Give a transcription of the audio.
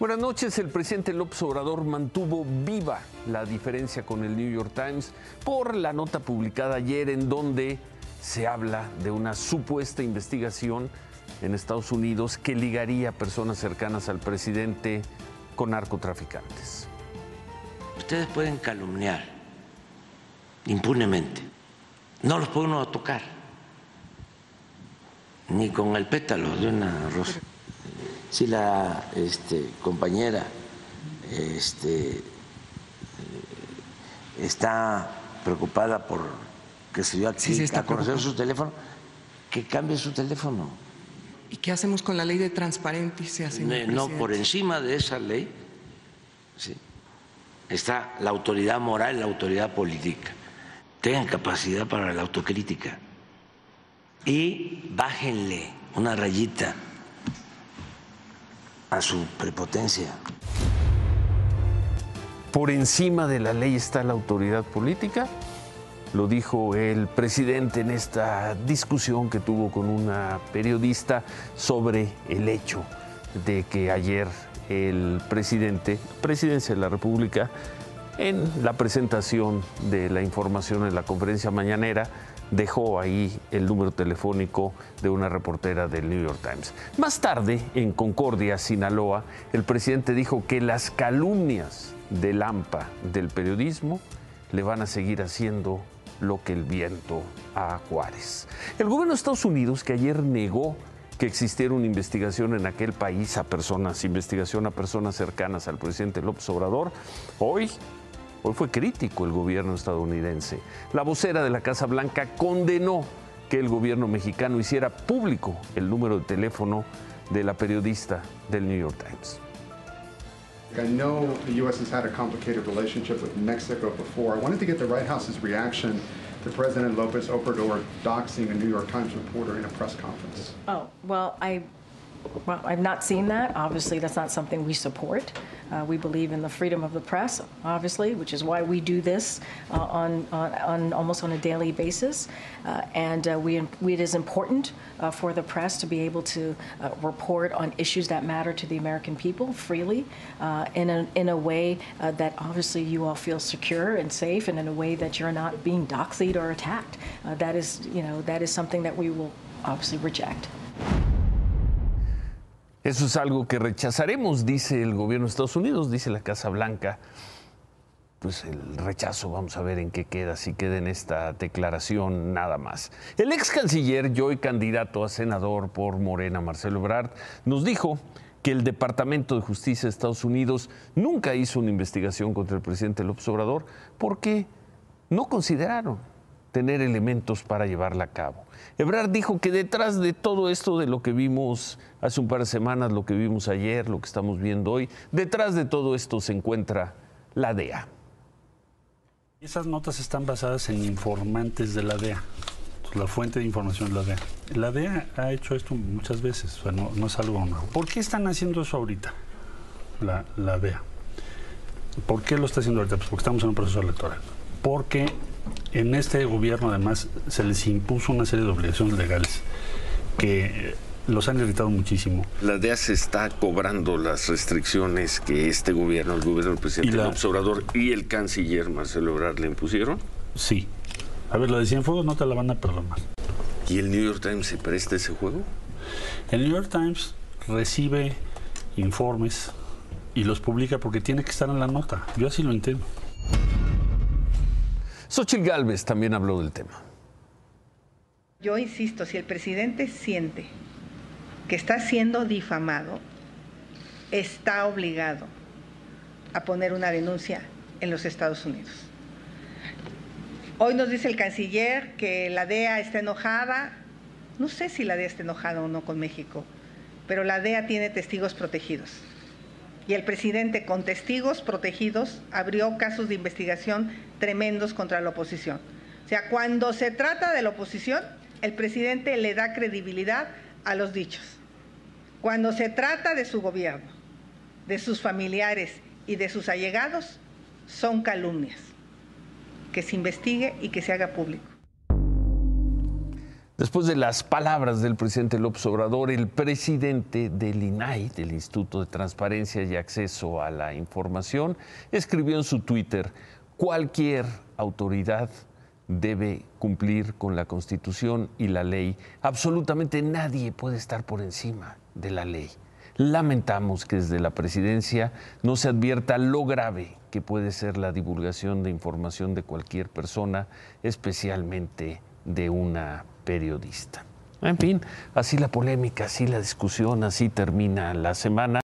Buenas noches. El presidente López Obrador mantuvo viva la diferencia con el New York Times por la nota publicada ayer en donde se habla de una supuesta investigación en Estados Unidos que ligaría a personas cercanas al presidente con narcotraficantes. Ustedes pueden calumniar impunemente. No los puede uno tocar, ni con el pétalo de una rosa si la este, compañera este, está preocupada por que se dio a conocer su teléfono, que cambie su teléfono. ¿Y qué hacemos con la ley de transparencia, señor No, por encima de esa ley está la autoridad moral la autoridad política. Tengan capacidad para la autocrítica y bájenle una rayita a su prepotencia. Por encima de la ley está la autoridad política, lo dijo el presidente en esta discusión que tuvo con una periodista sobre el hecho de que ayer el presidente, presidencia de la República, en la presentación de la información en la conferencia mañanera, dejó ahí el número telefónico de una reportera del New York Times. Más tarde, en Concordia, Sinaloa, el presidente dijo que las calumnias del AMPA del periodismo le van a seguir haciendo lo que el viento a Juárez. El gobierno de Estados Unidos, que ayer negó que existiera una investigación en aquel país a personas, investigación a personas cercanas al presidente López Obrador, hoy Hoy fue crítico el gobierno estadounidense. La vocera de la Casa Blanca condenó que el gobierno mexicano hiciera público el número de teléfono de la periodista del New York Times. I know the U.S. has had a complicated relationship with Mexico before. I wanted to get the White House's reaction to President Lopez Obrador doxing a New York Times reporter in a press conference. Oh, well, I well, I've not seen that. Obviously, that's not something we support. Uh, we believe in the freedom of the press, obviously, which is why we do this uh, on, on, on, almost on a daily basis. Uh, and uh, we, we, it is important uh, for the press to be able to uh, report on issues that matter to the American people freely in, a, in a way that obviously you all feel secure and safe and in a way that you're not being doxied or attacked. that is, you know, that is something that we will obviously reject. Eso es algo que rechazaremos, dice el gobierno de Estados Unidos, dice la Casa Blanca. Pues el rechazo, vamos a ver en qué queda, si queda en esta declaración nada más. El ex canciller, y hoy candidato a senador por Morena, Marcelo Ebrard, nos dijo que el Departamento de Justicia de Estados Unidos nunca hizo una investigación contra el presidente López Obrador porque no consideraron tener elementos para llevarla a cabo. Ebrard dijo que detrás de todo esto de lo que vimos hace un par de semanas, lo que vimos ayer, lo que estamos viendo hoy, detrás de todo esto se encuentra la DEA. Esas notas están basadas en informantes de la DEA. La fuente de información es la DEA. La DEA ha hecho esto muchas veces, no, es algo nuevo. ¿Por qué están haciendo eso ahorita, la, la DEA? ¿Por qué lo está haciendo ahorita? Pues porque estamos en un proceso electoral. Porque en este gobierno además se les impuso una serie de obligaciones legales que los han irritado muchísimo. La DEA se está cobrando las restricciones que este gobierno, el gobierno del presidente López Obrador y el canciller Marcelo Ebrard le impusieron. Sí. A ver, lo de Cienfuegos no te la van a perdonar. ¿Y el New York Times se presta ese juego? El New York Times recibe informes y los publica porque tiene que estar en la nota. Yo así lo entiendo. Xochitl Gálvez también habló del tema. Yo insisto, si el presidente siente que está siendo difamado, está obligado a poner una denuncia en los Estados Unidos. Hoy nos dice el canciller que la DEA está enojada. No sé si la DEA está enojada o no con México, pero la DEA tiene testigos protegidos y el presidente con testigos protegidos abrió casos de investigación tremendos contra la oposición. O sea, cuando se trata de la oposición, el presidente le da credibilidad a los dichos. Cuando se trata de su gobierno, de sus familiares y de sus allegados, son calumnias. Que se investigue y que se haga público. Después de las palabras del presidente López Obrador, el presidente del INAI, del Instituto de Transparencia y Acceso a la Información, escribió en su Twitter, cualquier autoridad debe cumplir con la Constitución y la ley. Absolutamente nadie puede estar por encima de la ley. Lamentamos que desde la presidencia no se advierta lo grave que puede ser la divulgación de información de cualquier persona, especialmente de una periodista. En fin, así la polémica, así la discusión, así termina la semana.